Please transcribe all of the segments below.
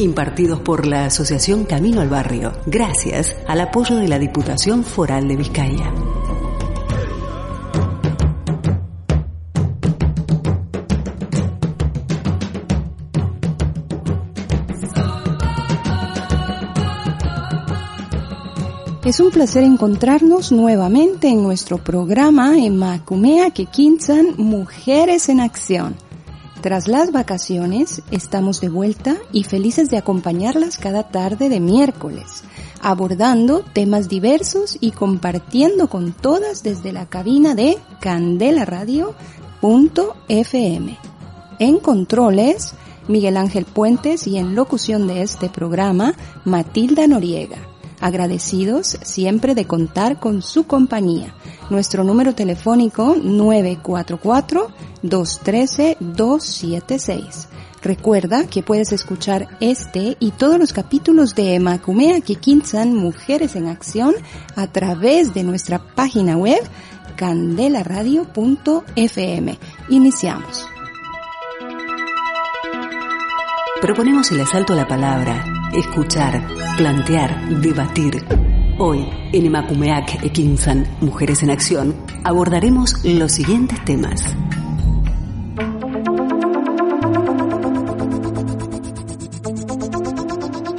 Impartidos por la Asociación Camino al Barrio, gracias al apoyo de la Diputación Foral de Vizcaya. Es un placer encontrarnos nuevamente en nuestro programa en Macumea Kekinsan Mujeres en Acción. Tras las vacaciones, estamos de vuelta y felices de acompañarlas cada tarde de miércoles, abordando temas diversos y compartiendo con todas desde la cabina de candelaradio.fm. En controles, Miguel Ángel Puentes y en locución de este programa, Matilda Noriega agradecidos siempre de contar con su compañía. Nuestro número telefónico 944-213-276. Recuerda que puedes escuchar este y todos los capítulos de Macumea Kikinsan Mujeres en Acción a través de nuestra página web candelaradio.fm. Iniciamos. Proponemos el asalto a la palabra, escuchar, plantear, debatir. Hoy, en Emakumeak Ekinsan, Mujeres en Acción, abordaremos los siguientes temas.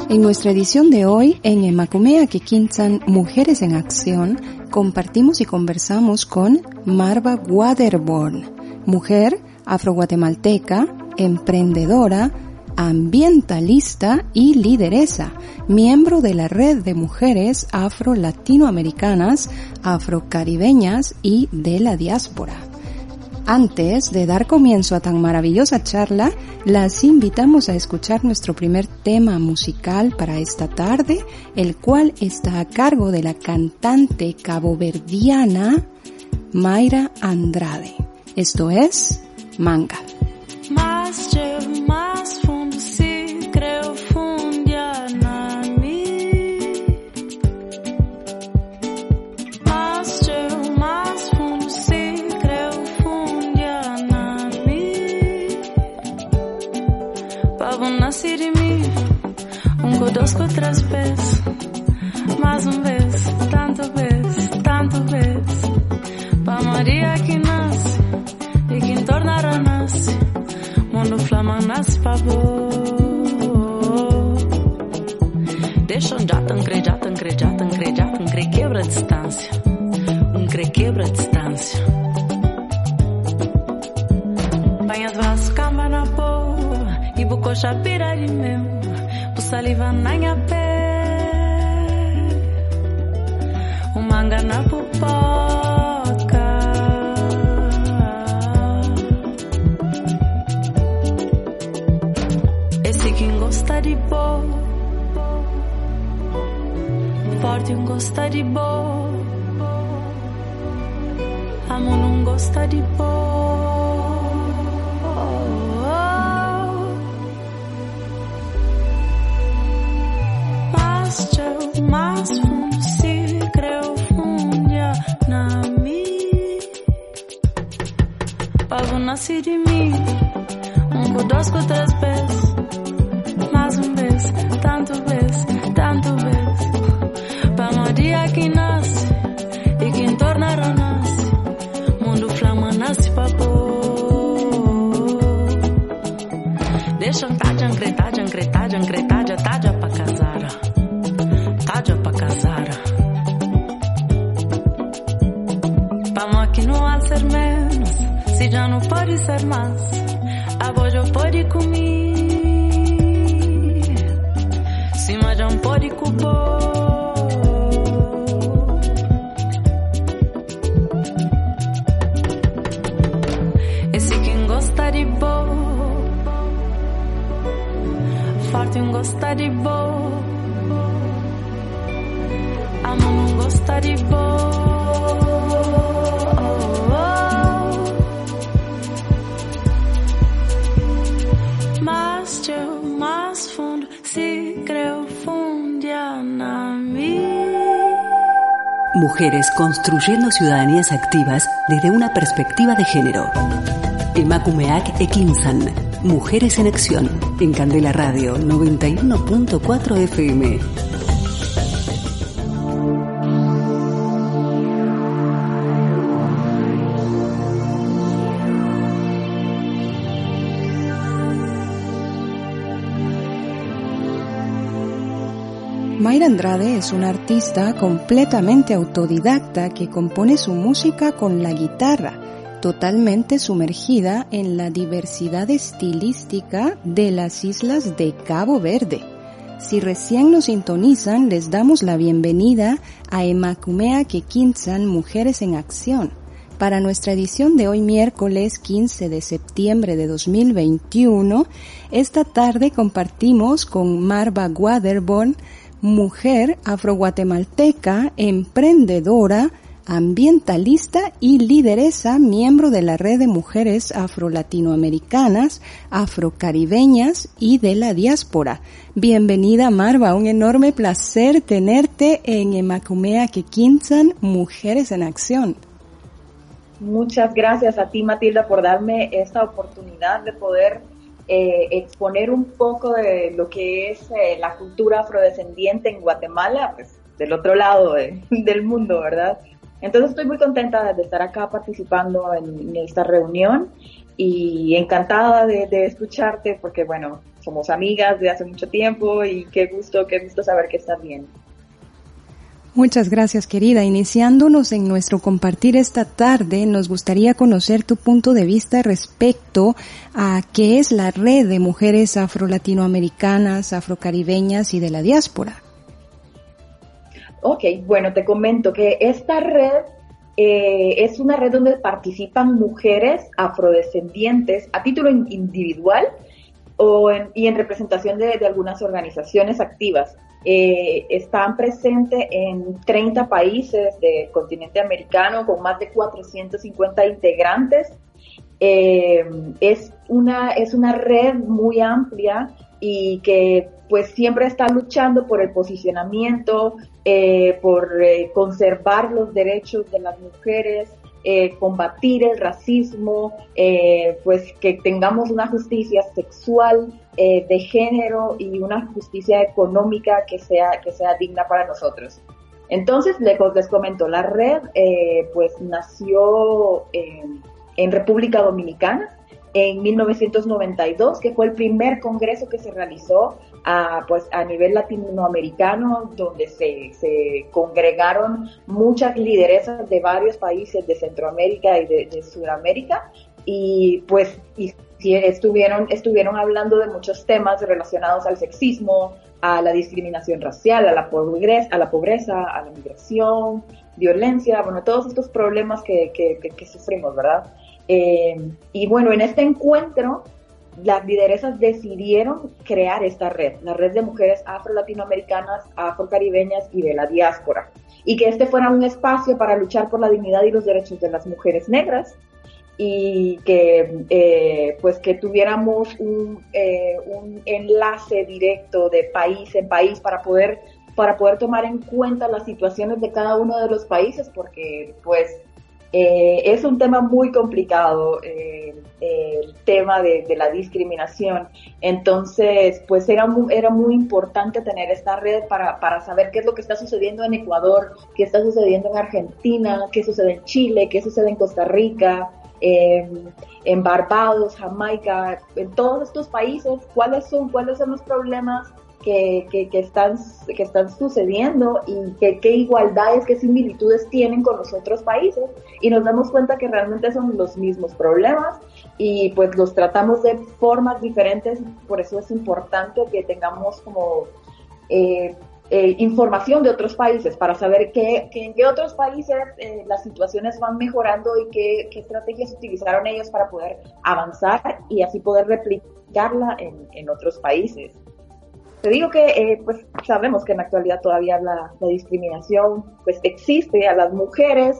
En nuestra edición de hoy, en Emakumeak Ekinsan, Mujeres en Acción, compartimos y conversamos con Marva Waterborn, mujer afro-guatemalteca, emprendedora, ambientalista y lideresa, miembro de la red de mujeres afro-latinoamericanas, afro-caribeñas y de la diáspora. Antes de dar comienzo a tan maravillosa charla, las invitamos a escuchar nuestro primer tema musical para esta tarde, el cual está a cargo de la cantante caboverdiana Mayra Andrade. Esto es Manga. Um com três pés. Mais um vez, tanto vez, tanto vez. Pa Maria que nasce e que tornará nasce. Mundo flama nasce pa. Deixa um já tancre, já tancre, já tancre, já tancre, quebra a distância. Um cre quebra a distância. Banha as braços, cama na boa. E buco chapira de meu. Saliva na minha pé. O manga na pupoca. Esse quem gosta de boa. Forte um gosta de boa. Amo não gosta de boa. así de mí. Un, dos, três vezes. Mais um vez, tanto vez, tanto vez. Para a dia que nasce e que tornará renasce. Mundo flama nasce papo. Deixa tá de ancretar, de ancretar, de ancretar, de tá de pra casar. Tá Para pra casar. Vamos aqui no alcerme já não pode ser mais. A voz já pode comer. Se mas já não pode quem gosta de boa. Forte um gosta de boa. Mujeres construyendo ciudadanías activas desde una perspectiva de género. Emakumeak Ekinsan, Mujeres en Acción, en Candela Radio 91.4 FM. Mayra Andrade es una artista completamente autodidacta que compone su música con la guitarra, totalmente sumergida en la diversidad estilística de las islas de Cabo Verde. Si recién nos sintonizan, les damos la bienvenida a Emakumea Kekinsan Mujeres en Acción. Para nuestra edición de hoy miércoles 15 de septiembre de 2021, esta tarde compartimos con Marva Waterborn mujer afroguatemalteca, emprendedora, ambientalista y lideresa, miembro de la red de mujeres afro-latinoamericanas, afrocaribeñas y de la diáspora. Bienvenida Marva, un enorme placer tenerte en Emacumea Kekinsan, Mujeres en Acción. Muchas gracias a ti Matilda por darme esta oportunidad de poder eh, exponer un poco de lo que es eh, la cultura afrodescendiente en Guatemala, pues del otro lado del mundo, ¿verdad? Entonces estoy muy contenta de estar acá participando en, esta reunión y encantada de, de, escucharte porque, bueno, somos amigas de hace mucho tiempo y qué gusto, qué gusto saber que estás bien. Muchas gracias, querida. Iniciándonos en nuestro compartir esta tarde, nos gustaría conocer tu punto de vista respecto a qué es la red de mujeres afro-latinoamericanas, afrocaribeñas y de la diáspora. Ok, bueno, te comento que esta red eh, es una red donde participan mujeres afrodescendientes a título individual o y en representación de algunas organizaciones activas eh, están presentes en 30 países del continente americano con más de 450 integrantes. Eh, es, una, es una red muy amplia y que pues siempre está luchando por el posicionamiento, eh, por conservar los derechos de las mujeres, combatir el racismo, pues que tengamos una justicia sexual, eh, de género y una justicia económica que sea, que sea digna para nosotros. Entonces, les, les comento, la red pues nació en República Dominicana en 1992, que fue el primer congreso que se realizó a, pues, a nivel latinoamericano, donde se, congregaron muchas lideresas de varios países de Centroamérica y de, Sudamérica, y pues y, estuvieron, estuvieron hablando de muchos temas relacionados al sexismo, a la discriminación racial, a la pobreza, a la, pobreza, a la migración, violencia, bueno, todos estos problemas que, que, sufrimos, ¿verdad? Eh, y bueno, en este encuentro, las lideresas decidieron crear esta red, la red de mujeres afro-latinoamericanas, afro-caribeñas y de la diáspora. Y que este fuera un espacio para luchar por la dignidad y los derechos de las mujeres negras y que eh, pues que tuviéramos un, eh, un enlace directo de país en país para poder para poder tomar en cuenta las situaciones de cada uno de los países porque pues eh, es un tema muy complicado, eh, el tema de, la discriminación. Entonces, pues era muy, era muy importante tener esta red para, para saber qué es lo que está sucediendo en Ecuador, qué está sucediendo en Argentina, qué sucede en Chile, qué sucede en Costa Rica, en Barbados, Jamaica, en todos estos países, cuáles son, cuáles son los problemas que, que, están, que están sucediendo y que, qué igualdades, qué similitudes tienen con los otros países y nos damos cuenta que realmente son los mismos problemas y pues los tratamos de formas diferentes, por eso es importante que tengamos como eh, eh, información de otros países para saber que, en qué otros países eh, las situaciones van mejorando y qué, qué, estrategias utilizaron ellos para poder avanzar y así poder replicarla en, en otros países. te digo que eh, pues sabemos que en la actualidad todavía la, la, discriminación pues existe a las mujeres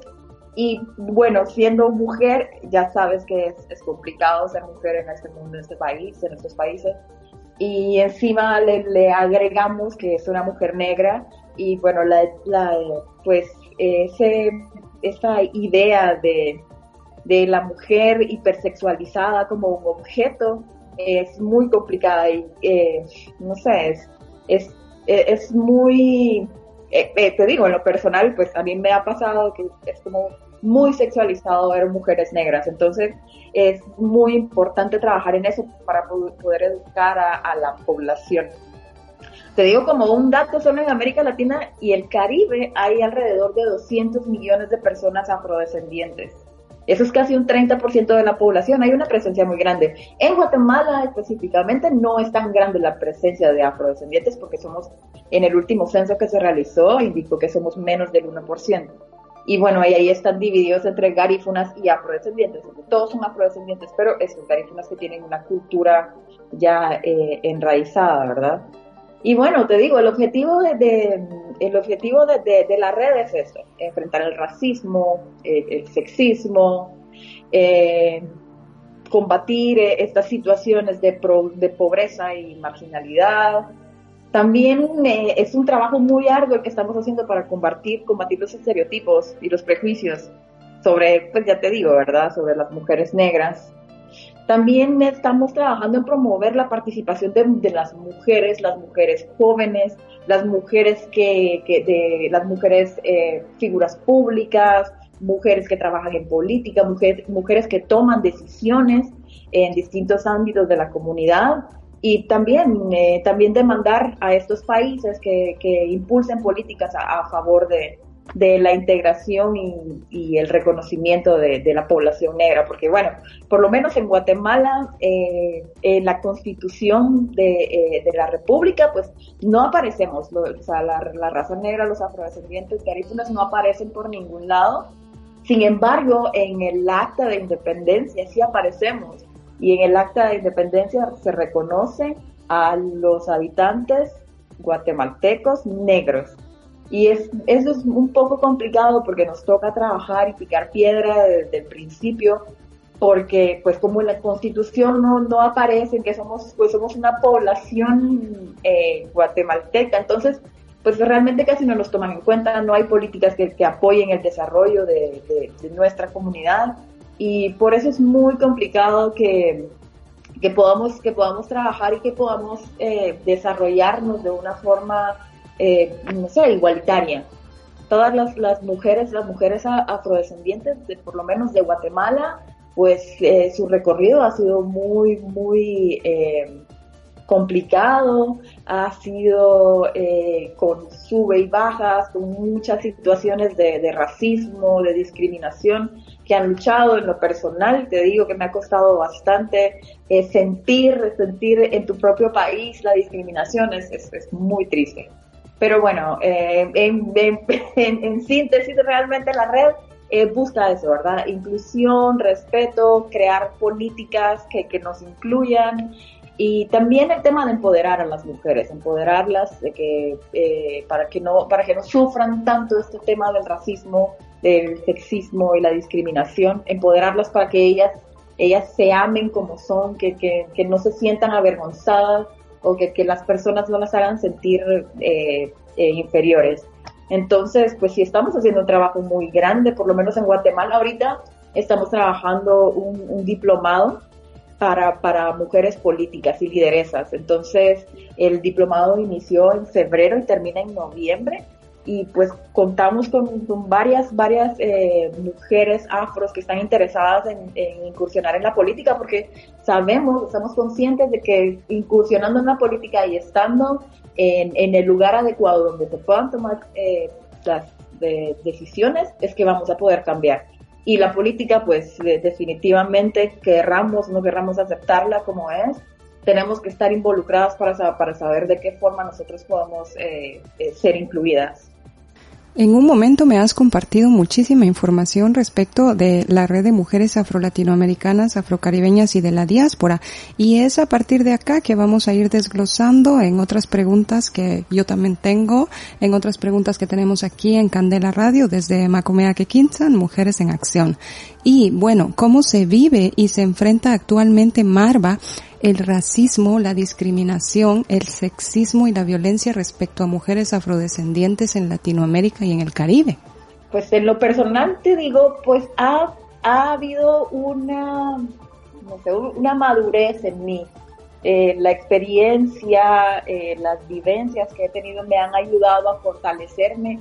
y bueno, siendo mujer ya sabes que es, es complicado ser mujer en este mundo, en este país, en estos países y encima le, le agregamos que es una mujer negra y bueno, la, la pues ese, esa idea de, de la mujer hipersexualizada como un objeto es muy complicada y eh, no sé, es, es, es muy, eh, eh, te digo, en lo personal, pues a mí me ha pasado que es como muy sexualizado ver mujeres negras, entonces es muy importante trabajar en eso para poder educar a, a la población. Te digo como un dato, solo en América Latina y el Caribe hay alrededor de 200 millones de personas afrodescendientes. Eso es casi un 30% de la población, hay una presencia muy grande. En Guatemala específicamente no es tan grande la presencia de afrodescendientes porque somos, en el último censo que se realizó, indicó que somos menos del 1%. Y bueno, ahí, están divididos entre garífunas y afrodescendientes. Todos son afrodescendientes, pero esos garífunas que tienen una cultura ya eh, enraizada, ¿verdad? Y bueno, te digo, el objetivo de, el objetivo de, la red es eso, enfrentar el racismo, eh, el sexismo, eh, combatir eh, estas situaciones de, de pobreza y marginalidad. También es un trabajo muy arduo el que estamos haciendo para combatir, los estereotipos y los prejuicios sobre, pues ya te digo, ¿verdad?, sobre las mujeres negras. También estamos trabajando en promover la participación de, las mujeres, las mujeres jóvenes, las mujeres que, de las mujeres eh, figuras públicas, mujeres que trabajan en política, mujeres, mujeres que toman decisiones en distintos ámbitos de la comunidad y también, eh, también demandar a estos países que, impulsen políticas a favor de, de la integración y, el reconocimiento de, la población negra, porque bueno, por lo menos en Guatemala, eh, en la constitución de, eh, de, la República, pues no aparecemos, o sea, la, raza negra, los afrodescendientes garífunas no aparecen por ningún lado, sin embargo, en el acta de independencia sí aparecemos, y en el acta de independencia se reconoce a los habitantes guatemaltecos negros. Y es, eso es un poco complicado porque nos toca trabajar y picar piedra desde el principio, porque pues como en la constitución no, no aparece que somos, pues somos una población eh, guatemalteca, entonces pues realmente casi no nos toman en cuenta, no hay políticas que, apoyen el desarrollo de, de, nuestra comunidad y por eso es muy complicado que, que, podamos, que podamos trabajar y que podamos eh, desarrollarnos de una forma eh, no sé, igualitaria. Todas las, las mujeres, las mujeres afrodescendientes, de, por lo menos de Guatemala, pues eh, su recorrido ha sido muy, muy complicado, ha sido con sube y bajas, con muchas situaciones de, racismo, de discriminación que han luchado en lo personal. Te digo que me ha costado bastante sentir, sentir en tu propio país la discriminación, es, es, es muy triste. Pero bueno, eh, en, síntesis, realmente la red eh, busca eso, ¿verdad? Inclusión, respeto, crear políticas que, que nos incluyan y también el tema de empoderar a las mujeres, empoderarlas de que, eh, para, que no, para que no sufran tanto este tema del racismo, del sexismo y la discriminación, empoderarlas para que ellas, ellas se amen como son, que, que, que no se sientan avergonzadas o que, que las personas no las hagan sentir eh, eh, inferiores. Entonces, pues sí estamos haciendo un trabajo muy grande, por lo menos en Guatemala ahorita estamos trabajando un, diplomado para, para, mujeres políticas y lideresas. Entonces, el diplomado inició en febrero y termina en noviembre y pues contamos con, varias, varias eh, mujeres afros que están interesadas en, incursionar en la política porque sabemos, estamos conscientes de que incursionando en la política y estando en, el lugar adecuado donde se puedan tomar eh, las decisiones es que vamos a poder cambiar. Y la política, pues definitivamente, querramos, no querramos aceptarla como es, tenemos que estar involucradas para, para saber de qué forma nosotros podemos eh, ser incluidas. En un momento me has compartido muchísima información respecto de la red de mujeres afro-latinoamericanas, afrocaribeñas y de la diáspora. Y es a partir de acá que vamos a ir desglosando en otras preguntas que yo también tengo, en otras preguntas que tenemos aquí en Candela Radio desde Macomea Quintan, Mujeres en Acción. Y bueno, ¿cómo se vive y se enfrenta actualmente Marva el racismo, la discriminación, el sexismo y la violencia respecto a mujeres afrodescendientes en Latinoamérica y en el Caribe? Pues en lo personal te digo, pues ha, ha habido una, no sé, una madurez en mí. Eh, la experiencia, eh, las vivencias que he tenido me han ayudado a fortalecerme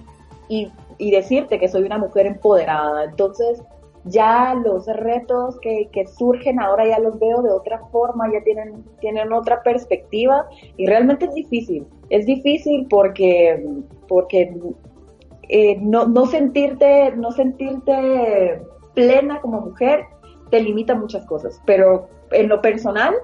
y, y decirte que soy una mujer empoderada. Entonces, ya los retos que, que, surgen ahora ya los veo de otra forma, ya tienen, tienen otra perspectiva y realmente es difícil. Es difícil porque, porque eh, no, no, sentirte, no sentirte plena como mujer te limita muchas cosas, pero en lo personal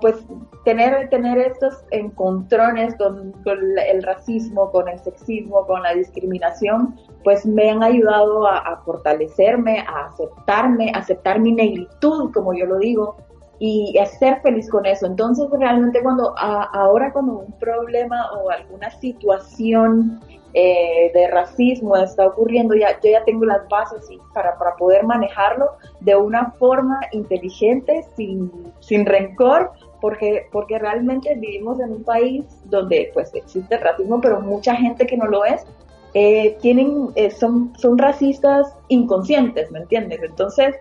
pues tener, tener estos encontrones con, el racismo, con el sexismo, con la discriminación, pues me han ayudado a, fortalecerme, a aceptarme, a aceptar mi negritud, como yo lo digo, y a ser feliz con eso. Entonces, realmente cuando ahora cuando un problema o alguna situación eh, de racismo está ocurriendo, ya, yo ya tengo las bases para, para poder manejarlo de una forma inteligente, sin, sin rencor, porque, porque realmente vivimos en un país donde pues existe racismo, pero mucha gente que no lo es, eh, tienen, eh, son, son racistas inconscientes, ¿me entiendes? Entonces,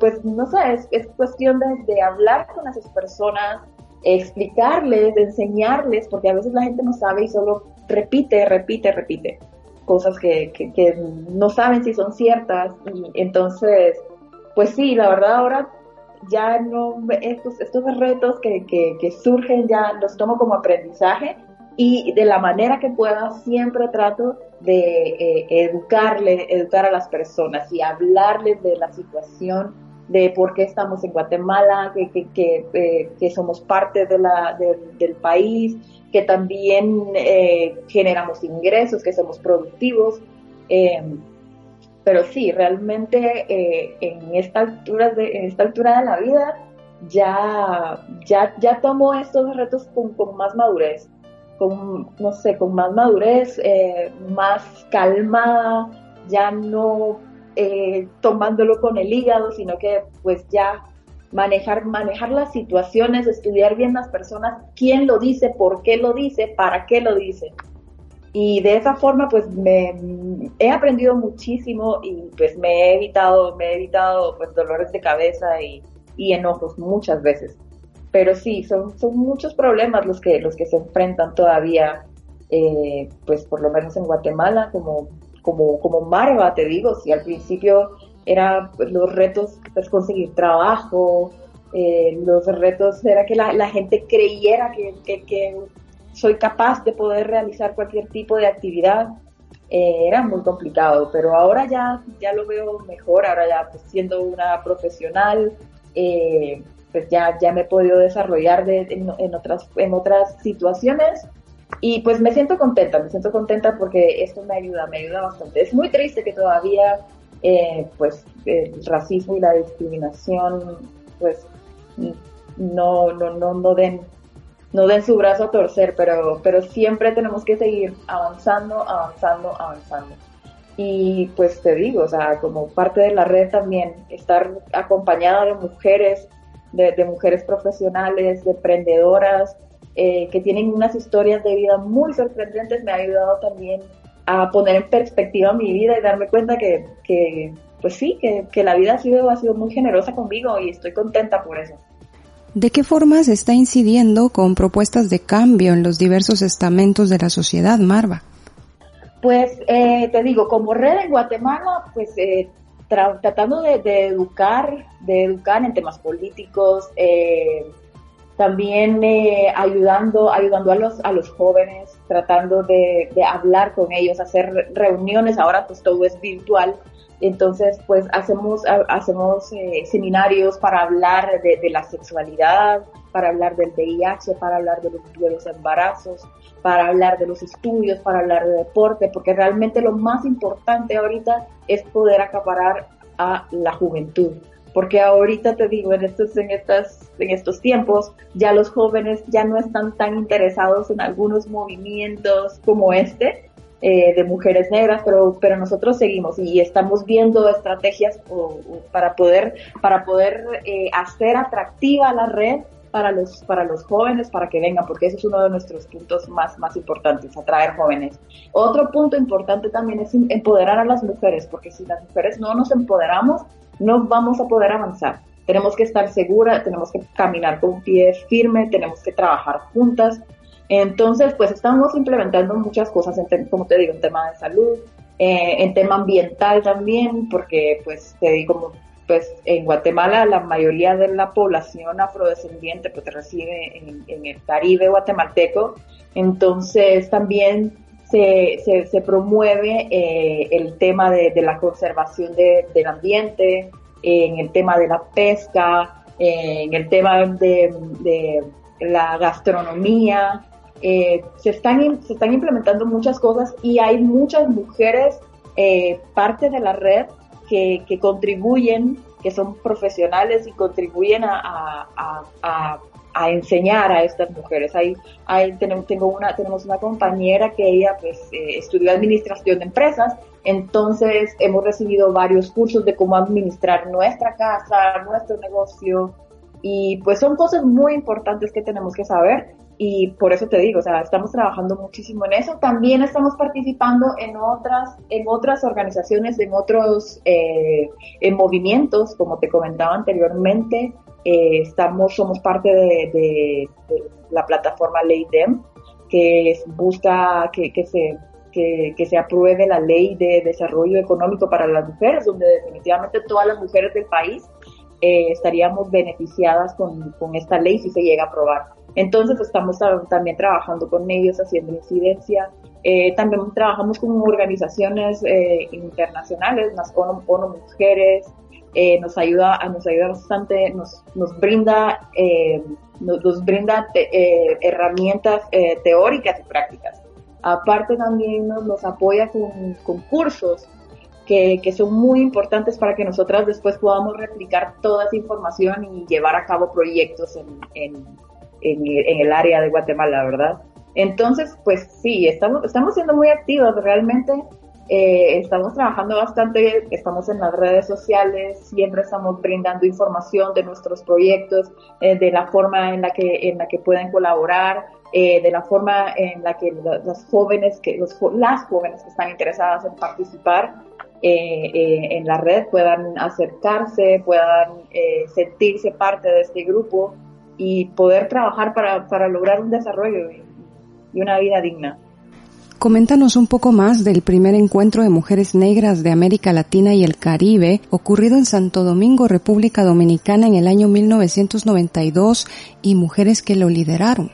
pues no sé, es, es cuestión de, de hablar con esas personas, explicarles, enseñarles, porque a veces la gente no sabe y solo repite, repite, repite cosas que, que, no saben si son ciertas. Y entonces, pues sí, la verdad ahora ya no, estos, estos retos que, que, surgen ya los tomo como aprendizaje y de la manera que pueda siempre trato de eh, educarle, educar a las personas y hablarles de la situación de por qué estamos en Guatemala, que, que, que, eh, somos parte de la, del país, que también eh, generamos ingresos, que somos productivos. Eh, pero sí, realmente en, esta altura de, en esta altura de la vida ya, ya, ya tomo estos retos con, con más madurez, con, no sé, con más madurez, más calmada, ya no eh, tomándolo con el hígado, sino que pues ya manejar, manejar las situaciones, estudiar bien las personas, quién lo dice, por qué lo dice, para qué lo dice. Y de esa forma pues me he aprendido muchísimo y pues me he evitado, me he evitado pues dolores de cabeza y, y enojos muchas veces. Pero sí, son, son muchos problemas los que, los que se enfrentan todavía, eh, pues por lo menos en Guatemala, como como, como Marva, te digo, si al principio era pues, los retos pues, conseguir trabajo, eh, los retos era que la, gente creyera que, que, soy capaz de poder realizar cualquier tipo de actividad, eh, era muy complicado, pero ahora ya, ya lo veo mejor, ahora ya pues, siendo una profesional, eh, pues ya, ya me he podido desarrollar de, en, otras, en otras situaciones y pues me siento contenta, me siento contenta porque esto me ayuda, me ayuda bastante. Es muy triste que todavía eh, pues el racismo y la discriminación pues no, no, no, den no den su brazo a torcer, pero, pero siempre tenemos que seguir avanzando, avanzando, avanzando. Y pues te digo, o sea, como parte de la red también, estar acompañada de mujeres, de, de mujeres profesionales, de emprendedoras, eh, que tienen unas historias de vida muy sorprendentes, me ha ayudado también a poner en perspectiva mi vida y darme cuenta que, que pues sí, que, que, la vida ha sido, ha sido muy generosa conmigo y estoy contenta por eso. ¿De qué forma se está incidiendo con propuestas de cambio en los diversos estamentos de la sociedad, Marva? Pues eh, te digo, como red en Guatemala, pues eh, tratando de, de, educar, de educar en temas políticos, eh, también eh, ayudando, ayudando a los, a los jóvenes, tratando de, hablar con ellos, hacer reuniones, ahora pues todo es virtual, Entonces, pues hacemos, hacemos eh, seminarios para hablar de, la sexualidad, para hablar del VIH, para hablar de los, de los embarazos, para hablar de los estudios, para hablar de deporte, porque realmente lo más importante ahorita es poder acaparar a la juventud. Porque ahorita te digo, en estos, en estas, en estos tiempos, ya los jóvenes ya no están tan interesados en algunos movimientos como este, eh, de mujeres negras, pero, pero nosotros seguimos y estamos viendo estrategias para poder, para poder eh, hacer atractiva la red para los, para los jóvenes, para que vengan, porque ese es uno de nuestros puntos más, más importantes, atraer jóvenes. Otro punto importante también es empoderar a las mujeres, porque si las mujeres no nos empoderamos, no vamos a poder avanzar. Tenemos que estar seguras, tenemos que caminar con pie firme, tenemos que trabajar juntas. Entonces, pues estamos implementando muchas cosas, en como te digo, en tema de salud, eh, en tema ambiental también, porque pues te digo, pues en Guatemala la mayoría de la población afrodescendiente pues recibe en, el Caribe guatemalteco, entonces también se, se, promueve eh, el tema de, la conservación del ambiente, en el tema de la pesca, en el tema de, la gastronomía, eh, se, están, se están implementando muchas cosas y hay muchas mujeres eh, parte de la red que, contribuyen, que son profesionales y contribuyen a, enseñar a estas mujeres. Ahí, ahí tenemos, tengo una, tenemos una compañera que ella pues eh, estudió administración de empresas, entonces hemos recibido varios cursos de cómo administrar nuestra casa, nuestro negocio, y pues son cosas muy importantes que tenemos que saber y por eso te digo, o sea, estamos trabajando muchísimo en eso. También estamos participando en otras, en otras organizaciones, en otros eh, en movimientos, como te comentaba anteriormente. Eh, estamos, somos parte de, la plataforma Ley DEM, que busca que, se que, que, se apruebe la ley de desarrollo económico para las mujeres, donde definitivamente todas las mujeres del país eh, estaríamos beneficiadas con, con, esta ley si se llega a aprobar. Entonces estamos también trabajando con ellos haciendo incidencia. Eh, también trabajamos con organizaciones eh, internacionales, las ONU, Mujeres, eh, nos ayuda, nos ayuda bastante, nos, nos brinda, eh, nos, nos, brinda eh, herramientas teóricas y prácticas. Aparte también nos, nos apoya con, con cursos que, que, son muy importantes para que nosotras después podamos replicar toda esa información y llevar a cabo proyectos en, en en, el área de Guatemala, ¿verdad? Entonces, pues sí, estamos, estamos siendo muy activos realmente. Eh, estamos trabajando bastante, estamos en las redes sociales, siempre estamos brindando información de nuestros proyectos, eh, de la forma en la que, en la que pueden colaborar, eh, de la forma en la que las jóvenes, que, los, las jóvenes que están interesadas en participar en la red puedan acercarse, puedan sentirse parte de este grupo y poder trabajar para, para lograr un desarrollo y, una vida digna. Coméntanos un poco más del primer encuentro de mujeres negras de América Latina y el Caribe ocurrido en Santo Domingo, República Dominicana en el año 1992 y mujeres que lo lideraron.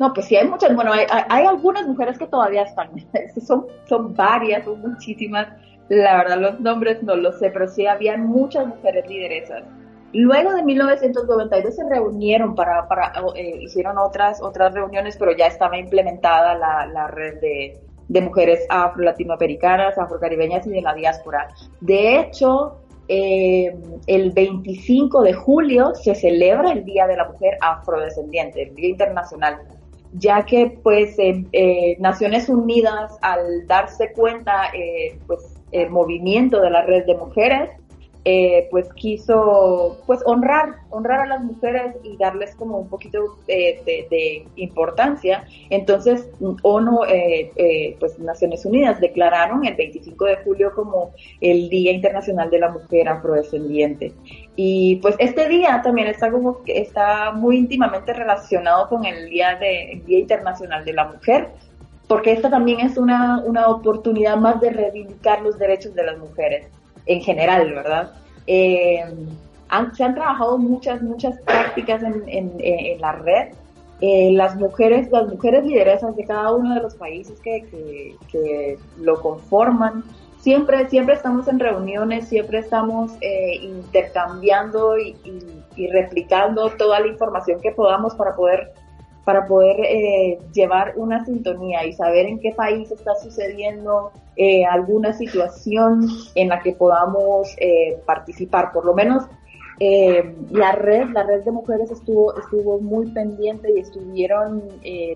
No, pues sí, hay muchas, bueno, hay, hay algunas mujeres que todavía están, son, son varias, son muchísimas, la verdad los nombres no los sé, pero sí habían muchas mujeres lideresas Luego de 1992 se reunieron para, para eh, hicieron otras, otras reuniones, pero ya estaba implementada la, la red de, de mujeres afro-latinoamericanas, afrocaribeñas y de la diáspora. De hecho, eh, el 25 de julio se celebra el Día de la Mujer Afrodescendiente, el Día Internacional, ya que pues eh, Naciones Unidas al darse cuenta pues el movimiento de la red de mujeres eh, pues quiso pues honrar, honrar a las mujeres y darles como un poquito de, importancia. Entonces, ONU, eh, eh, pues Naciones Unidas declararon el 25 de julio como el Día Internacional de la Mujer Afrodescendiente. Y pues este día también está como está muy íntimamente relacionado con el Día de Día Internacional de la Mujer, porque esta también es una, una oportunidad más de reivindicar los derechos de las mujeres en general, ¿verdad? Eh, se han trabajado muchas, muchas prácticas en, en, la red. Eh, las mujeres, las mujeres lideresas de cada uno de los países que, que, lo conforman siempre, siempre estamos en reuniones, siempre estamos eh, intercambiando y, replicando toda la información que podamos para poder, para poder eh, llevar una sintonía y saber en qué país está sucediendo eh, alguna situación en la que podamos participar. Por lo menos la red, la red de mujeres estuvo, estuvo muy pendiente y estuvieron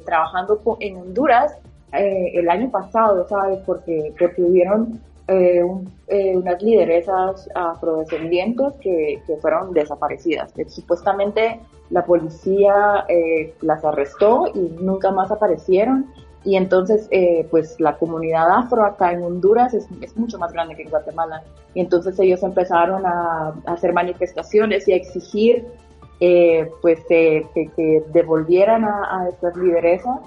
trabajando en Honduras el año pasado, ¿sabes? Porque, porque hubieron eh, eh, unas lideresas afrodescendientes que, que fueron desaparecidas. supuestamente la policía eh, las arrestó y nunca más aparecieron. Y entonces, pues la comunidad afro acá en Honduras es, es, mucho más grande que en Guatemala. Y entonces ellos empezaron a, hacer manifestaciones y a exigir pues que, que, devolvieran a, a estas lideresas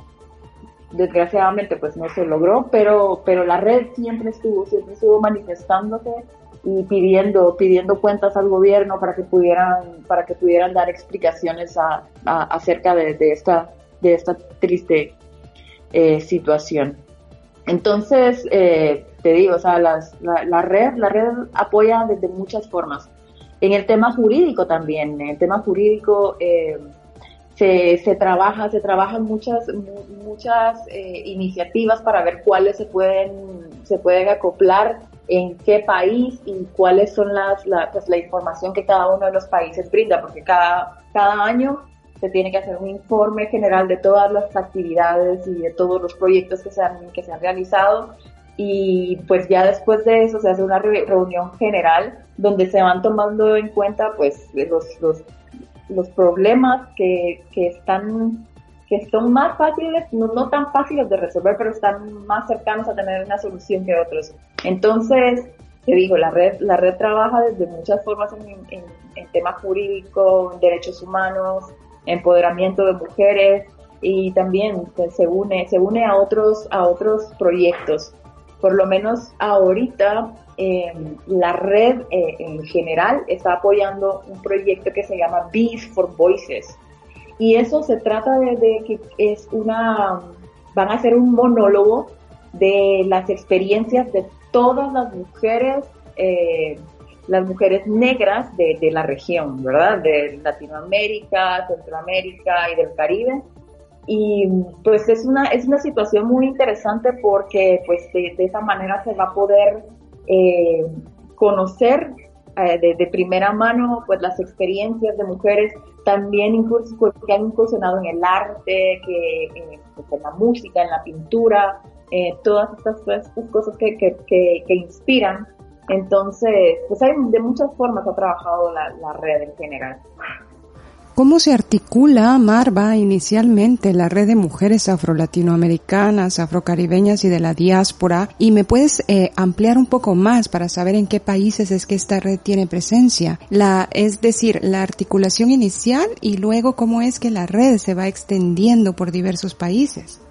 desgraciadamente pues no se logró, pero, pero la red siempre estuvo, siempre estuvo manifestándose y pidiendo, pidiendo cuentas al gobierno para que pudieran, para que pudieran dar explicaciones a, acerca de, esta, de esta triste eh, situación. Entonces, eh, te digo, o sea, las, la, red, la red apoya desde muchas formas. En el tema jurídico también, en el tema jurídico, eh, se, trabaja, se trabajan muchas, muchas eh, iniciativas para ver cuáles se pueden, se pueden acoplar en qué país y cuáles son las, la, pues, la información que cada uno de los países brinda, porque cada, cada año se tiene que hacer un informe general de todas las actividades y de todos los proyectos que se han, que se han realizado. Y pues ya después de eso se hace una reunión general donde se van tomando en cuenta pues los, los los problemas que, que están que son más fáciles, no, no, tan fáciles de resolver, pero están más cercanos a tener una solución que otros. Entonces, te digo, la red, la red trabaja desde muchas formas en, en, temas jurídicos, derechos humanos, empoderamiento de mujeres y también pues, se une, se une a otros, a otros proyectos. Por lo menos ahorita eh, la red eh, en general está apoyando un proyecto que se llama Bees for Voices. Y eso se trata de, que es una, van a hacer un monólogo de las experiencias de todas las mujeres, eh, las mujeres negras de, la región, ¿verdad? De Latinoamérica, Centroamérica y del Caribe. Y pues es una, es una situación muy interesante porque pues de, esa manera se va a poder eh, conocer eh, de, primera mano pues las experiencias de mujeres también incluso que han incursionado en el arte, que eh, pues, en la música, en la pintura, todas estas, cosas que, que, que, inspiran. Entonces, pues hay de muchas formas ha trabajado la, la red en general. ¿Cómo se articula, Marva, inicialmente la red de mujeres afro-latinoamericanas, afrocaribeñas y de la diáspora? Y me puedes eh, ampliar un poco más para saber en qué países es que esta red tiene presencia. La, es decir, la articulación inicial y luego cómo es que la red se va extendiendo por diversos países.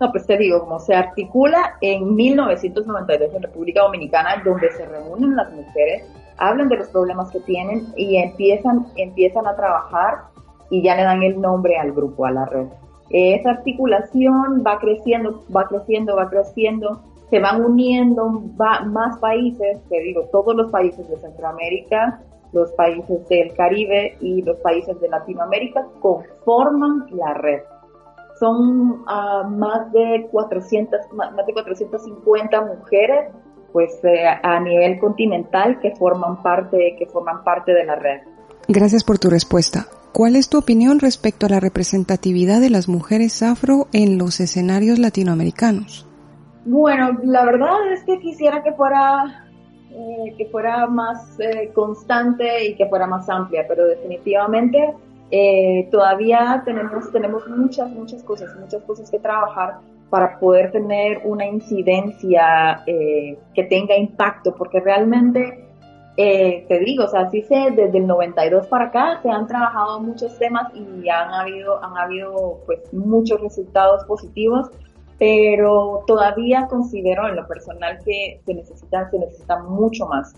No, pues te digo, como se articula en 1992 en República Dominicana, donde se reúnen las mujeres hablan de los problemas que tienen y empiezan, empiezan a trabajar y ya le dan el nombre al grupo, a la red. Esa articulación va creciendo, va creciendo, va creciendo, se van uniendo más países, te digo, todos los países de Centroamérica, los países del Caribe y los países de Latinoamérica conforman la red. Son uh, más de 400, más de 450 mujeres pues eh, a nivel continental que forman parte que forman parte de la red. Gracias por tu respuesta. ¿Cuál es tu opinión respecto a la representatividad de las mujeres afro en los escenarios latinoamericanos? Bueno, la verdad es que quisiera que fuera eh, que fuera más eh, constante y que fuera más amplia, pero definitivamente todavía tenemos tenemos muchas muchas cosas, muchas cosas que trabajar para poder tener una incidencia eh, que tenga impacto, porque realmente, eh, te digo, o sea, sí sé, desde el 92 para acá se han trabajado muchos temas y han habido, han habido pues muchos resultados positivos, pero todavía considero en lo personal que se necesita, se necesita mucho más.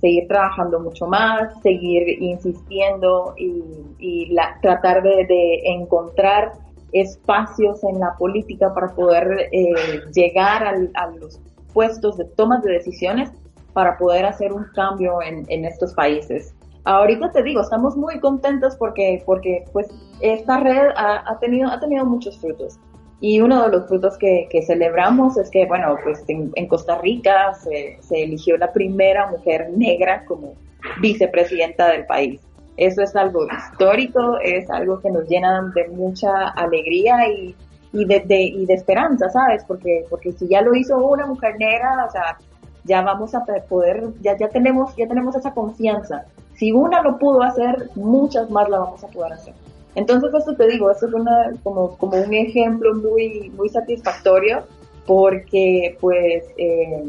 Seguir trabajando mucho más, seguir insistiendo y, tratar de, de encontrar espacios en la política para poder eh, llegar a, los, puestos de tomas de decisiones para poder hacer un cambio en, en estos países. Ahorita te digo, estamos muy contentos porque, porque pues esta red ha, ha tenido, ha tenido muchos frutos. Y uno de los frutos que, que celebramos es que, bueno, pues en, en Costa Rica se, se, eligió la primera mujer negra como vicepresidenta del país. Eso es algo histórico, es algo que nos llena de mucha alegría y, y, de, de, y de esperanza, ¿sabes? Porque, porque si ya lo hizo una mujer negra, o sea, ya vamos a poder, ya, ya tenemos, ya tenemos esa confianza. Si una lo pudo hacer, muchas más la vamos a poder hacer. Entonces, esto te digo, esto es una, como, como un ejemplo muy, muy satisfactorio porque pues eh,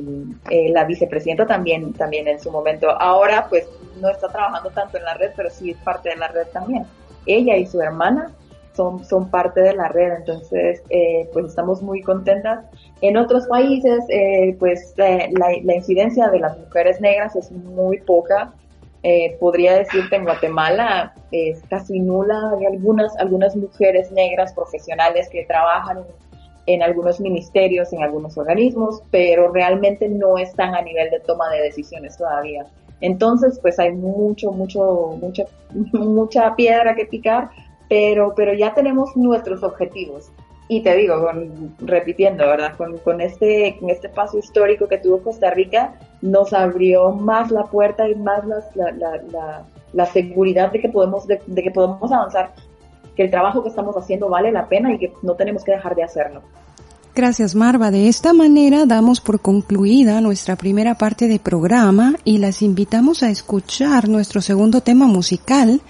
eh, la vicepresidenta también, también en su momento, ahora pues no está trabajando tanto en la red, pero sí es parte de la red también. Ella y su hermana son, son parte de la red, entonces eh, pues estamos muy contentas. En otros países eh, pues la, la, incidencia de las mujeres negras es muy poca, eh, podría decirte en Guatemala es casi nula, hay algunas, algunas mujeres negras profesionales que trabajan en algunos ministerios, en algunos organismos, pero realmente no están a nivel de toma de decisiones todavía. Entonces, pues hay mucho, mucho, mucha, mucha piedra que picar, pero, pero ya tenemos nuestros objetivos. Y te digo, repitiendo, ¿verdad? Con, con este, con este paso histórico que tuvo Costa Rica, nos abrió más la puerta y más la, la, la, la seguridad de que podemos, de, de, que podemos avanzar, que el trabajo que estamos haciendo vale la pena y que no tenemos que dejar de hacerlo. Gracias Marva. De esta manera damos por concluida nuestra primera parte de programa y las invitamos a escuchar nuestro segundo tema musical,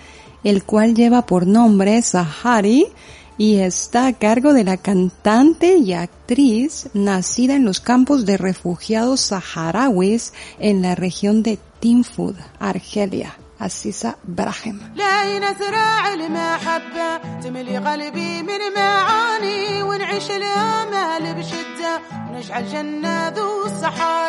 el cual lleva por nombre Sahari y está a cargo de la cantante y actriz nacida en los campos de refugiados saharauis en la región de Tinfud, Argelia. عسيسة براحم. لاينا زراع المحبة؟ تملي قلبي من معاني ونعيش الامال بشدة ونجعل جنة ذو الصحاري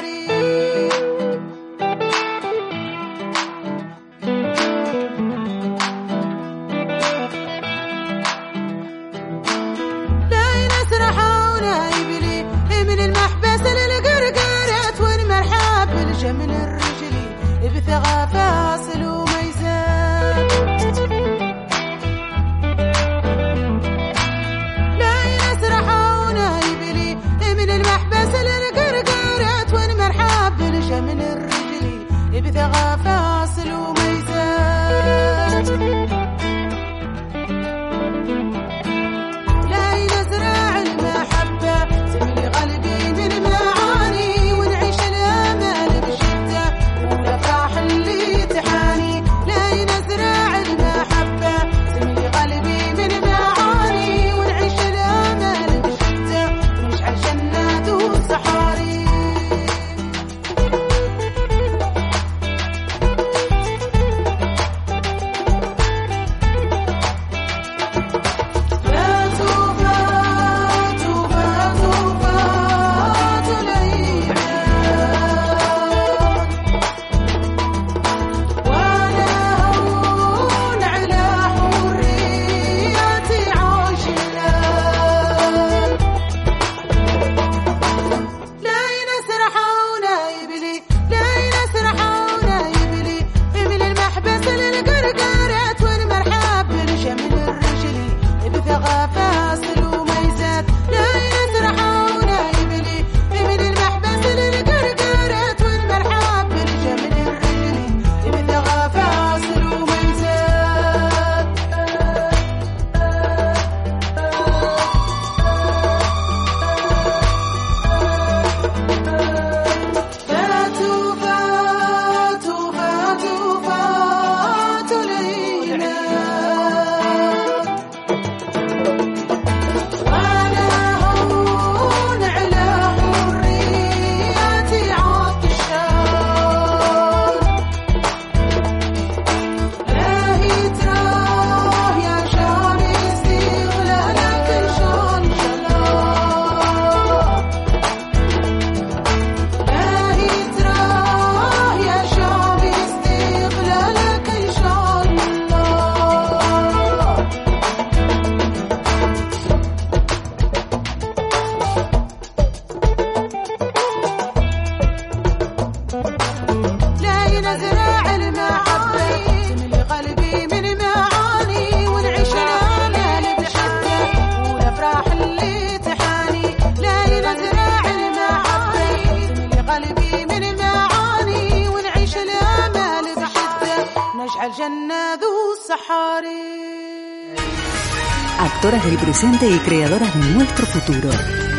y creadoras de nuestro futuro.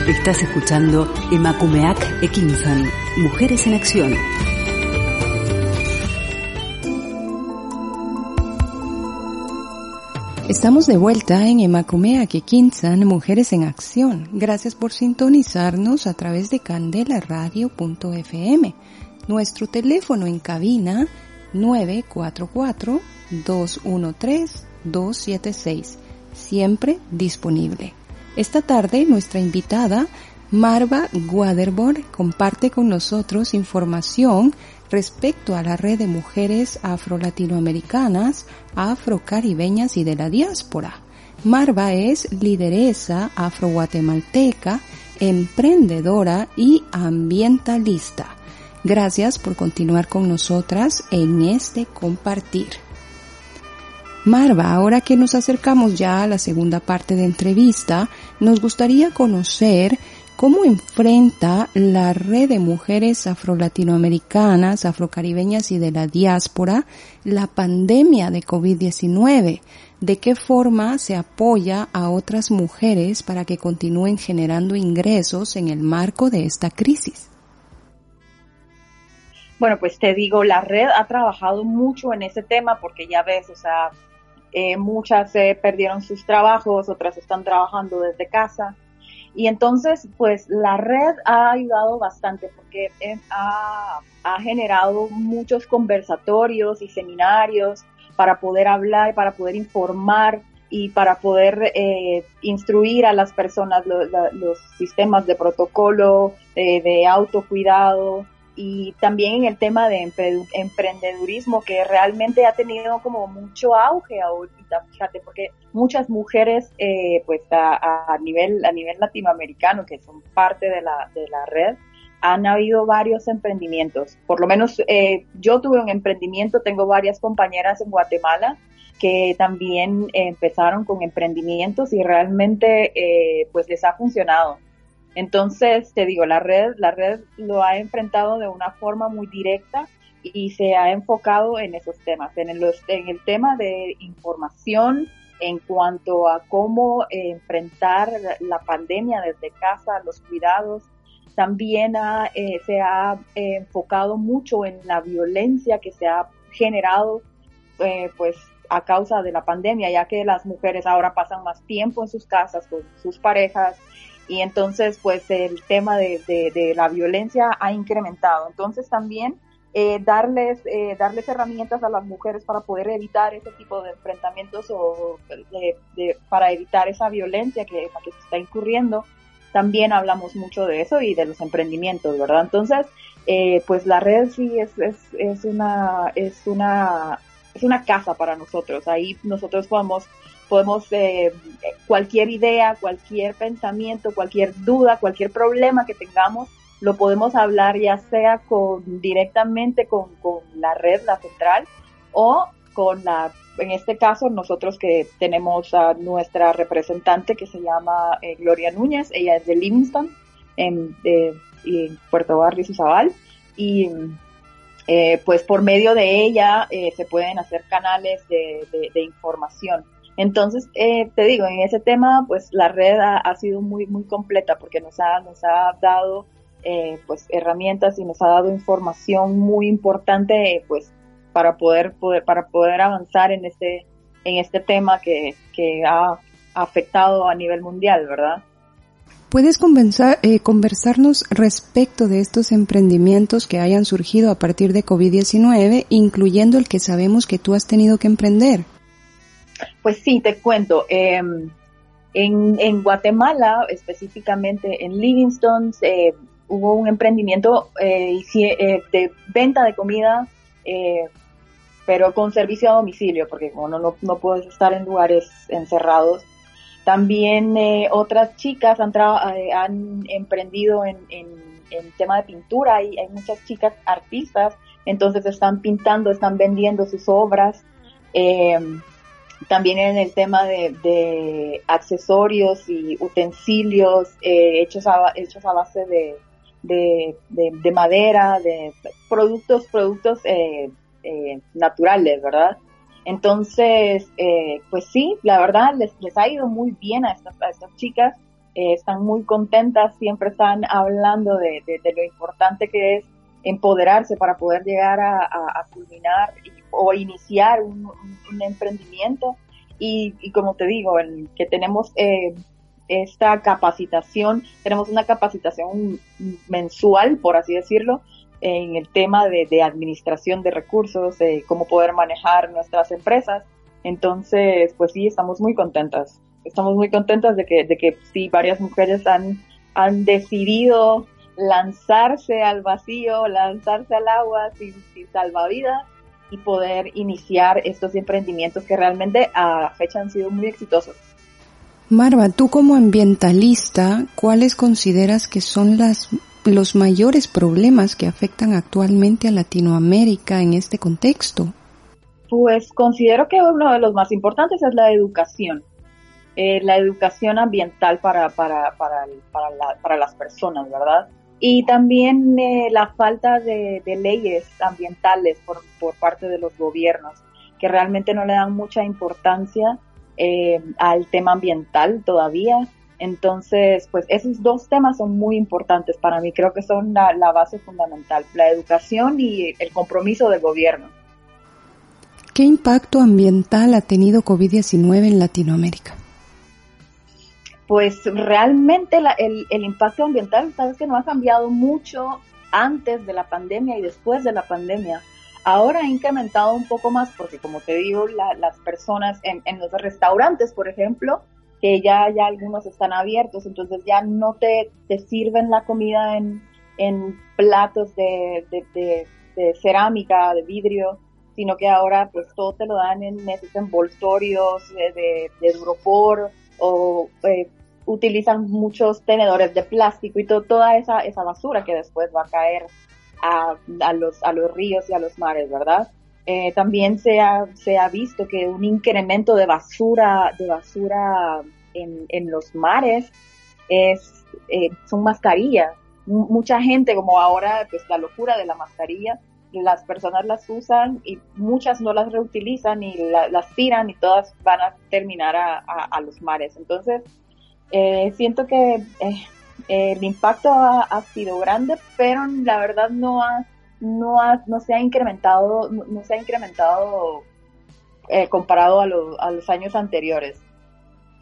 Estás escuchando Emakumeak Ekinsan, Mujeres en Acción. Estamos de vuelta en Emakumea Kikinsan, Mujeres en Acción. Gracias por sintonizarnos a través de candelaradio.fm. Nuestro teléfono en cabina 944-213-276, siempre disponible. Esta tarde nuestra invitada Marva Waterborn comparte con nosotros información respecto a la red de mujeres afro-latinoamericanas, afro-caribeñas y de la diáspora. Marva es lideresa afro-guatemalteca, emprendedora y ambientalista. Gracias por continuar con nosotras en este compartir. Marva, ahora que nos acercamos ya a la segunda parte de entrevista, nos gustaría conocer ¿Cómo enfrenta la red de mujeres afro-latinoamericanas, afrocaribeñas y de la diáspora la pandemia de COVID-19? ¿De qué forma se apoya a otras mujeres para que continúen generando ingresos en el marco de esta crisis? Bueno, pues te digo, la red ha trabajado mucho en ese tema porque ya ves, o sea, eh, muchas se perdieron sus trabajos, otras están trabajando desde casa. Y entonces, pues la red ha ayudado bastante porque eh, ha, generado muchos conversatorios y seminarios para poder hablar, para poder informar y para poder eh, instruir a las personas los sistemas de protocolo, de autocuidado, y también en el tema de emprendedurismo que realmente ha tenido como mucho auge ahorita, fíjate, porque muchas mujeres eh, pues a, nivel a nivel latinoamericano que son parte de la, de la red han habido varios emprendimientos, por lo menos eh, yo tuve un emprendimiento, tengo varias compañeras en Guatemala que también empezaron con emprendimientos y realmente eh, pues les ha funcionado entonces, te digo, la red, la red lo ha enfrentado de una forma muy directa y se ha enfocado en esos temas, en el, tema de información en cuanto a cómo enfrentar la pandemia desde casa, los cuidados. También eh, se ha eh, enfocado mucho en la violencia que se ha generado, eh, pues a causa de la pandemia, ya que las mujeres ahora pasan más tiempo en sus casas con sus parejas, y entonces pues el tema de, de, la violencia ha incrementado. Entonces también eh, darles, eh, darles herramientas a las mujeres para poder evitar ese tipo de enfrentamientos o de, para evitar esa violencia que, que se está incurriendo. También hablamos mucho de eso y de los emprendimientos, ¿verdad? Entonces, eh, pues la red sí es, es, es, una, es, una, es una casa para nosotros. Ahí nosotros podemos podemos, eh, cualquier idea, cualquier pensamiento, cualquier duda, cualquier problema que tengamos, lo podemos hablar ya sea con directamente con, la red, la central, o con la, en este caso nosotros que tenemos a nuestra representante que se llama eh, Gloria Núñez, ella es de Livingston, en, en Puerto Barrio Zabal, y eh, pues por medio de ella se pueden hacer canales de, de información. Entonces, eh, te digo, en ese tema, pues la red ha, sido muy, muy completa porque nos ha, nos ha dado, eh, pues, herramientas y nos ha dado información muy importante, pues, para poder, poder, para poder avanzar en este, en este tema que, que ha afectado a nivel mundial, ¿verdad? ¿Puedes eh, conversarnos respecto de estos emprendimientos que hayan surgido a partir de COVID-19, incluyendo el que sabemos que tú has tenido que emprender? Pues sí, te cuento. Em, en, Guatemala, específicamente en Livingston, hubo un emprendimiento eh, eh, de venta de comida, eh, pero con servicio a domicilio, porque como no, no, puedes estar en lugares encerrados. También otras chicas han, han emprendido en, tema de pintura, y hay muchas chicas artistas, entonces están pintando, están vendiendo sus obras. Em, también en el tema de, accesorios y utensilios eh, hechos, a, hechos a base de, de, madera, de productos, productos eh, eh, naturales, ¿verdad? Entonces, eh, pues sí, la verdad les, les ha ido muy bien a estas, a estas chicas, eh, están muy contentas, siempre están hablando de, de, lo importante que es empoderarse para poder llegar a, culminar o iniciar un, emprendimiento. Y, como te digo, que tenemos eh, esta capacitación, tenemos una capacitación mensual, por así decirlo, en el tema de, administración de recursos, de cómo poder manejar nuestras empresas. Entonces, pues sí, estamos muy contentas. Estamos muy contentas de que, de que sí, varias mujeres han, han decidido lanzarse al vacío, lanzarse al agua sin, sin salvavidas y poder iniciar estos emprendimientos que realmente a fecha han sido muy exitosos. Marva, tú como ambientalista, ¿cuáles consideras que son las, los mayores problemas que afectan actualmente a Latinoamérica en este contexto? Pues considero que uno de los más importantes es la educación. Eh, la educación ambiental para, para, para, para, las personas, ¿verdad? Y también eh, la falta de, leyes ambientales por, por parte de los gobiernos, que realmente no le dan mucha importancia eh, al tema ambiental todavía. Entonces, pues esos dos temas son muy importantes para mí. Creo que son la, la base fundamental, la educación y el compromiso del gobierno. ¿Qué impacto ambiental ha tenido COVID-19 en Latinoamérica? Pues realmente la, el, el, impacto ambiental, sabes que no ha cambiado mucho antes de la pandemia y después de la pandemia. Ahora ha incrementado un poco más porque, como te digo, las personas en, en, los restaurantes, por ejemplo, que ya, ya algunos están abiertos, entonces ya no te, te sirven la comida en, en platos de, de, de, cerámica, de vidrio, sino que ahora pues todo te lo dan en esos envoltorios de, de, duropor o eh, utilizan muchos tenedores de plástico y toda esa, esa basura que después va a caer a, los, a los ríos y a los mares, ¿verdad? Eh, también se ha, se ha visto que un incremento de basura, de basura en, en los mares es, eh, son mascarillas. mucha gente, como ahora, pues la locura de la mascarilla, las personas las usan y muchas no las reutilizan y las tiran y todas van a terminar a, a, los mares. Entonces, eh, siento que eh, el impacto ha, sido grande, pero la verdad no ha, no ha, no se ha incrementado, no, se ha incrementado eh, comparado a, a, los años anteriores.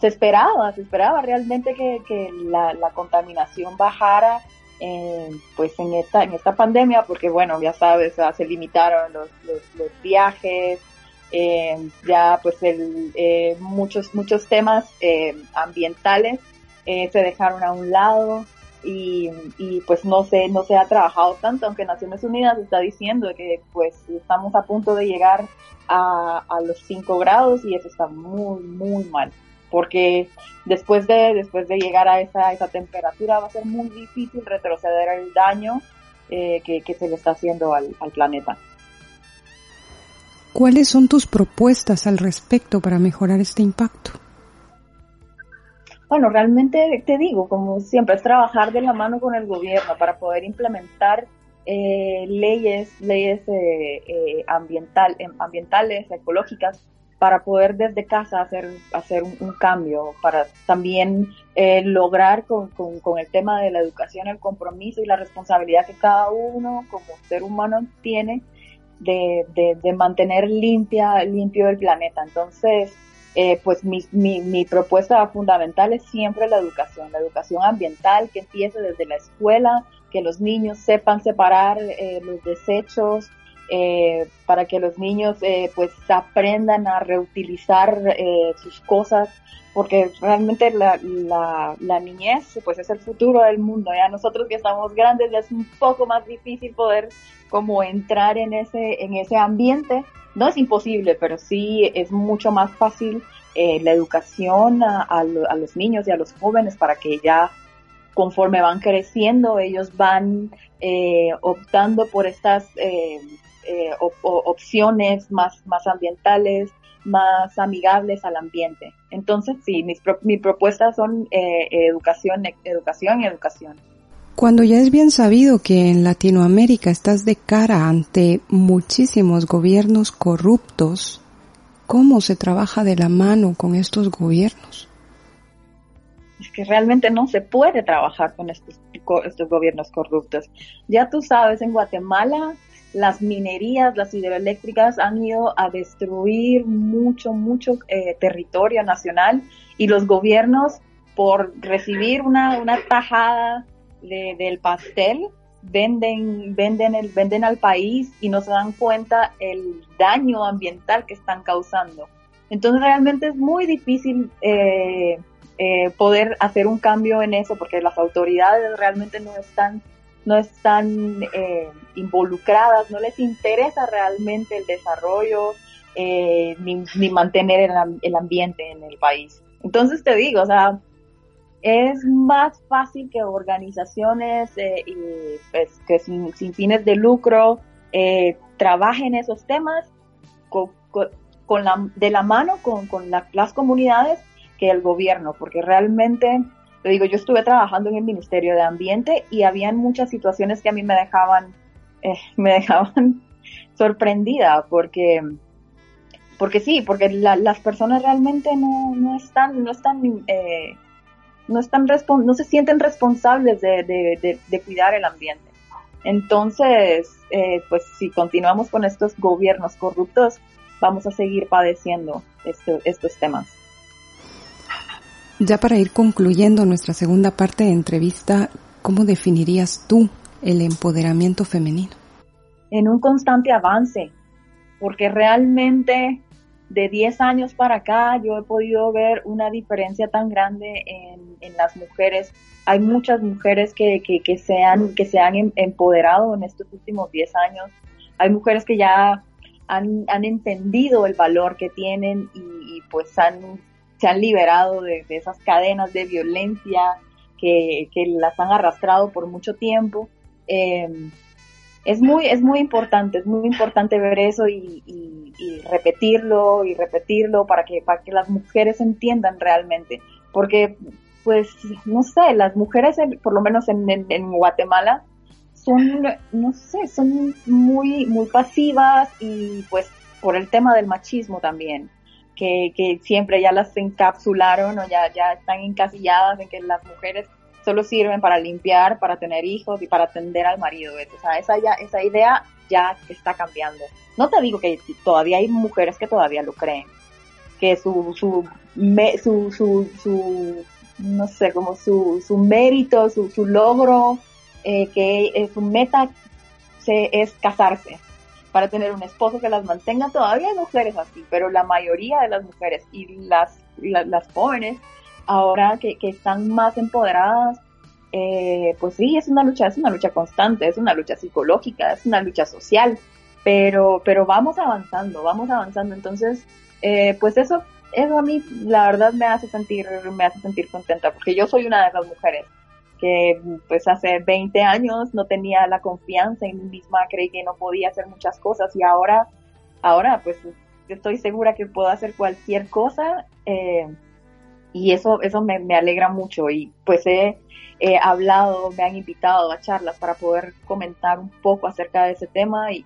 Se esperaba, se esperaba realmente que, que la, la, contaminación bajara, eh, pues en esta, en esta pandemia, porque bueno, ya sabes, se limitaron los, los, viajes, eh, ya pues el, eh, muchos, muchos temas eh, ambientales eh, se dejaron a un lado y, y, pues no se, no se ha trabajado tanto, aunque Naciones Unidas está diciendo que pues estamos a punto de llegar a, a los 5 grados y eso está muy, muy mal porque después de, después de llegar a esa, esa temperatura va a ser muy difícil retroceder el daño eh, que, que, se le está haciendo al, al planeta. ¿Cuáles son tus propuestas al respecto para mejorar este impacto? Bueno, realmente te digo, como siempre, es trabajar de la mano con el gobierno para poder implementar eh, leyes, leyes eh, eh, ambiental, em, ambientales, ecológicas, para poder desde casa hacer, hacer un, cambio, para también eh, lograr con, con, con, el tema de la educación, el compromiso y la responsabilidad que cada uno como ser humano tiene de, de, de mantener limpia, limpio el planeta. Entonces, eh, pues mi, mi, mi, propuesta fundamental es siempre la educación, la educación ambiental que empiece desde la escuela, que los niños sepan separar eh, los desechos, eh, para que los niños eh, pues aprendan a reutilizar eh, sus cosas, porque realmente la, la, la, niñez pues es el futuro del mundo, ya nosotros que estamos grandes es un poco más difícil poder como entrar en ese, en ese ambiente, no es imposible, pero sí es mucho más fácil eh, la educación a, a, a, los niños y a los jóvenes para que ya conforme van creciendo ellos van eh, optando por estas eh, eh op opciones más, más ambientales, más amigables al ambiente. Entonces, sí, mis, pro mis propuestas son eh, educación, educación y educación. Cuando ya es bien sabido que en Latinoamérica estás de cara ante muchísimos gobiernos corruptos, cómo se trabaja de la mano con estos gobiernos. Es que realmente no se puede trabajar con estos, estos gobiernos corruptos. Ya tú sabes, en Guatemala las minerías, las hidroeléctricas han ido a destruir mucho, mucho eh, territorio nacional y los gobiernos por recibir una, una tajada del pastel venden, venden, el, venden al país y no se dan cuenta el daño ambiental que están causando. Entonces realmente es muy difícil eh, eh, poder hacer un cambio en eso porque las autoridades realmente no están no están eh, involucradas, no les interesa realmente el desarrollo ni, ni, mantener el, el ambiente en el país. Entonces te digo, o sea, es más fácil que organizaciones eh, y, pues, que sin, fines de lucro eh, trabajen esos temas con, la, de la mano con, las comunidades que el gobierno, porque realmente, te digo, yo estuve trabajando en el Ministerio de Ambiente y habían muchas situaciones que a mí me dejaban, eh, me dejaban sorprendida porque porque sí, porque las personas realmente no, no están, no están eh, no, están no se sienten responsables de, cuidar el ambiente. Entonces, eh, pues si continuamos con estos gobiernos corruptos, vamos a seguir padeciendo estos temas. Ya para ir concluyendo nuestra segunda parte de entrevista, ¿cómo definirías tú el empoderamiento femenino? En un constante avance, porque realmente de 10 años para acá yo he podido ver una diferencia tan grande en, las mujeres. Hay muchas mujeres que, que, se han, que se han em, empoderado en estos últimos 10 años. Hay mujeres que ya han, entendido el valor que tienen y, pues han, se han liberado de, esas cadenas de violencia que, las han arrastrado por mucho tiempo. Em, es muy, es muy importante, es muy importante ver eso y, repetirlo y repetirlo para que, para que las mujeres entiendan realmente. Porque, pues, no sé, las mujeres, por lo menos en, en, Guatemala, son, no sé, son muy, muy pasivas y pues por el tema del machismo también. Que, siempre ya las encapsularon o ya, ya están encasilladas en que las mujeres solo sirven para limpiar, para tener hijos y para atender al marido. O sea, esa, ya, esa idea ya está cambiando. No te digo que todavía hay mujeres que todavía lo creen, que su, su, su, su, su no sé, como su, su mérito, su, su logro, eh, que eh, su meta se, es casarse para tener un esposo que las mantenga. Todavía hay mujeres así, pero la mayoría de las mujeres y las, las, las jóvenes ahora que, están más empoderadas, eh, pues sí, es una lucha, es una lucha constante, es una lucha psicológica, es una lucha social, pero, pero vamos avanzando, vamos avanzando. Entonces, eh, pues eso, eso a mí la verdad me hace sentir, me hace sentir contenta, porque yo soy una de las mujeres que pues hace 20 años no tenía la confianza en mí misma, creí que no podía hacer muchas cosas y ahora, ahora pues estoy segura que puedo hacer cualquier cosa. Eh, y eso, eso me, alegra mucho y pues he, hablado, me han invitado a charlas para poder comentar un poco acerca de ese tema y,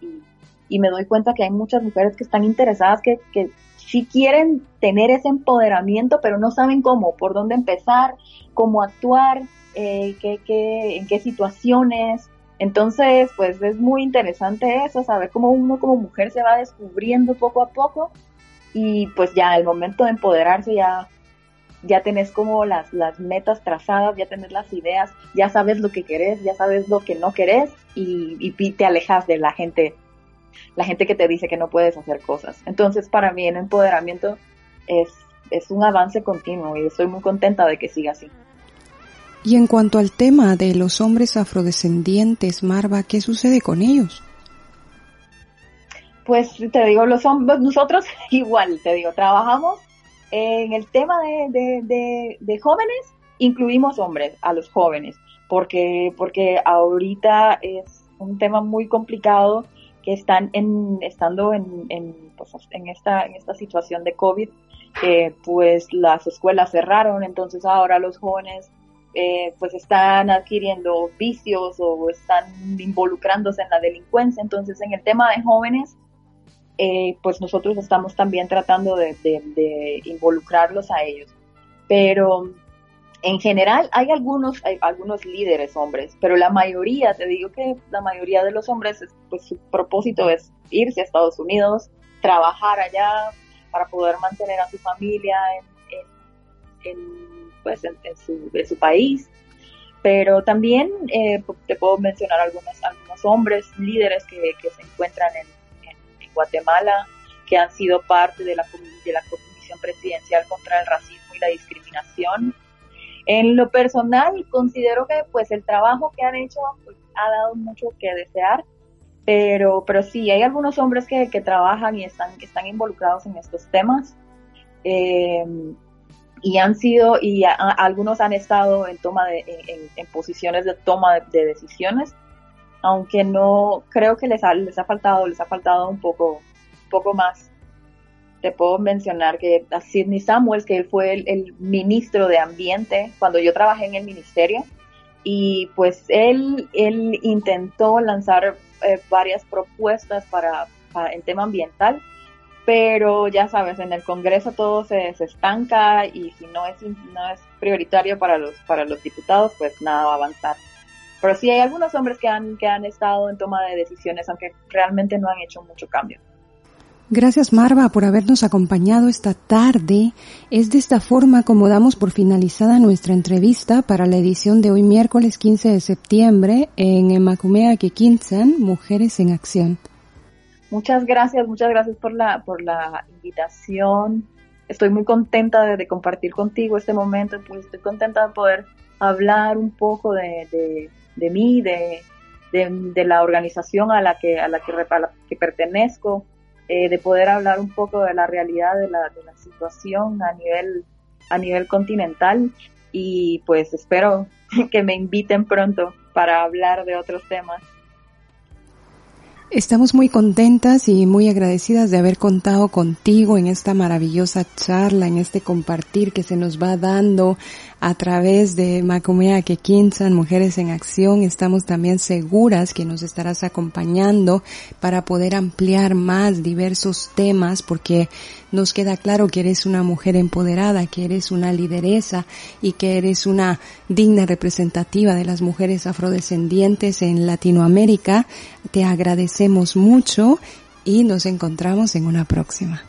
y, me doy cuenta que hay muchas mujeres que están interesadas, que, que sí quieren tener ese empoderamiento, pero no saben cómo, por dónde empezar, cómo actuar, eh, qué, qué, en qué situaciones. Entonces, pues es muy interesante eso, saber cómo uno como mujer se va descubriendo poco a poco y pues ya el momento de empoderarse ya ya tenés como las, las metas trazadas, ya tenés las ideas, ya sabes lo que querés, ya sabes lo que no querés y, y te alejas de la gente, la gente que te dice que no puedes hacer cosas. Entonces para mí el empoderamiento es, es un avance continuo y estoy muy contenta de que siga así. Y en cuanto al tema de los hombres afrodescendientes, Marva, ¿qué sucede con ellos? Pues te digo, los hombres, nosotros igual, te digo, trabajamos en el tema de, jóvenes, incluimos hombres, a los jóvenes, porque, porque ahorita es un tema muy complicado que están en, estando en, en, pues, en, esta, en esta situación de COVID, pues las escuelas cerraron, entonces ahora los jóvenes eh, pues están adquiriendo vicios o están involucrándose en la delincuencia. Entonces en el tema de jóvenes eh, pues nosotros estamos también tratando de, involucrarlos a ellos. Pero en general hay algunos, hay algunos líderes hombres, pero la mayoría, te digo que la mayoría de los hombres, pues su propósito es irse a Estados Unidos, trabajar allá para poder mantener a su familia en, en, pues en, su, en su país pero también eh, te puedo mencionar algunos, algunos hombres líderes que, que se encuentran en, Guatemala, que han sido parte de la, de la Comisión Presidencial contra el Racismo y la Discriminación. En lo personal, considero que pues el trabajo que han hecho pues, ha dado mucho que desear, pero, pero sí, hay algunos hombres que, que trabajan y están, están involucrados en estos temas. Eh, y han sido, y algunos han estado en toma de, en, posiciones de toma de, decisiones, aunque no, creo que les ha, les ha faltado, les ha faltado un poco, poco más. Te puedo mencionar que a Sidney Samuels, que él fue el, ministro de Ambiente cuando yo trabajé en el ministerio, y pues él, intentó lanzar eh, varias propuestas para, para el tema ambiental, pero ya sabes, en el Congreso todo se, estanca y si no es, no es prioritario para los, diputados, pues nada va a avanzar. Pero sí hay algunos hombres que han estado en toma de decisiones, aunque realmente no han hecho mucho cambio. Gracias Marva por habernos acompañado esta tarde. Es de esta forma como damos por finalizada nuestra entrevista para la edición de hoy miércoles 15 de septiembre en Macumea Kekinsan, Mujeres en Acción. Muchas gracias, muchas gracias por la, por la invitación. Estoy muy contenta de, compartir contigo este momento, pues estoy contenta de poder hablar un poco de, de, mí, de, de, la organización a la que, a la que pertenezco, eh, de poder hablar un poco de la realidad de la, de la situación a nivel, a nivel continental y pues espero que me inviten pronto para hablar de otros temas. Estamos muy contentas y muy agradecidas de haber contado contigo en esta maravillosa charla, en este compartir que se nos va dando a través de Macumea Kekinsan, Mujeres en Acción. Estamos también seguras que nos estarás acompañando para poder ampliar más diversos temas porque nos queda claro que eres una mujer empoderada, que eres una lideresa y que eres una digna representativa de las mujeres afrodescendientes en Latinoamérica. Te agradecemos mucho y nos encontramos en una próxima.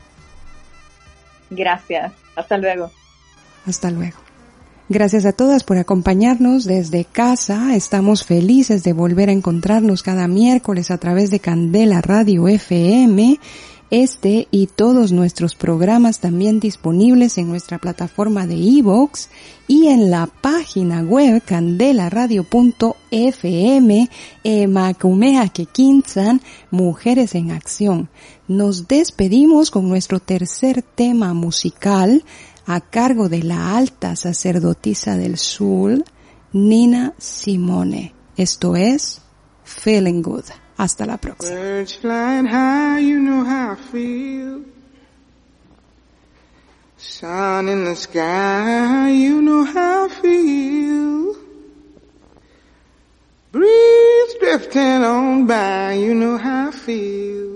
Gracias. Hasta luego. Hasta luego. Gracias a todas por acompañarnos desde casa. Estamos felices de volver a encontrarnos cada miércoles a través de Candela Radio FM este y todos nuestros programas también disponibles en nuestra plataforma de iVoox y en la página web candelaradio.fm Macumea Kekinsan Mujeres en Acción. Nos despedimos con nuestro tercer tema musical a cargo de la alta sacerdotisa del sur, Nina Simone. Esto es Feeling Good. Hasta la próxima. Sun in the sky, you know how I feel. Breeze drifting on by, you know how I feel.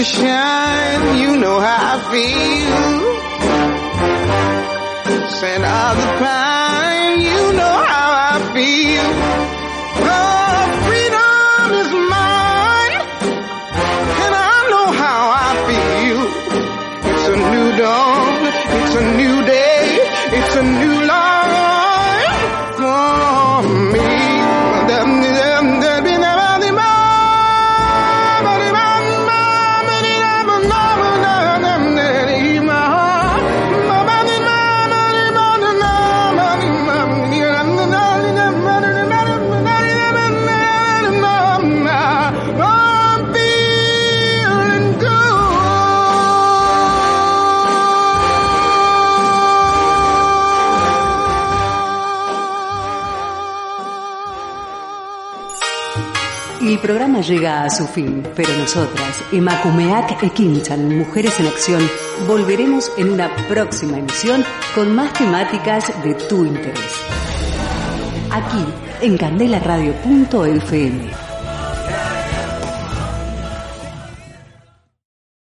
You shine, you know how I feel. Scent of the pine, programa llega a su fin, pero nosotras, Emakumeak Ekinchan, Mujeres en Acción, volveremos en una próxima emisión con más temáticas de tu interés. Aquí, en candelaradio.fm.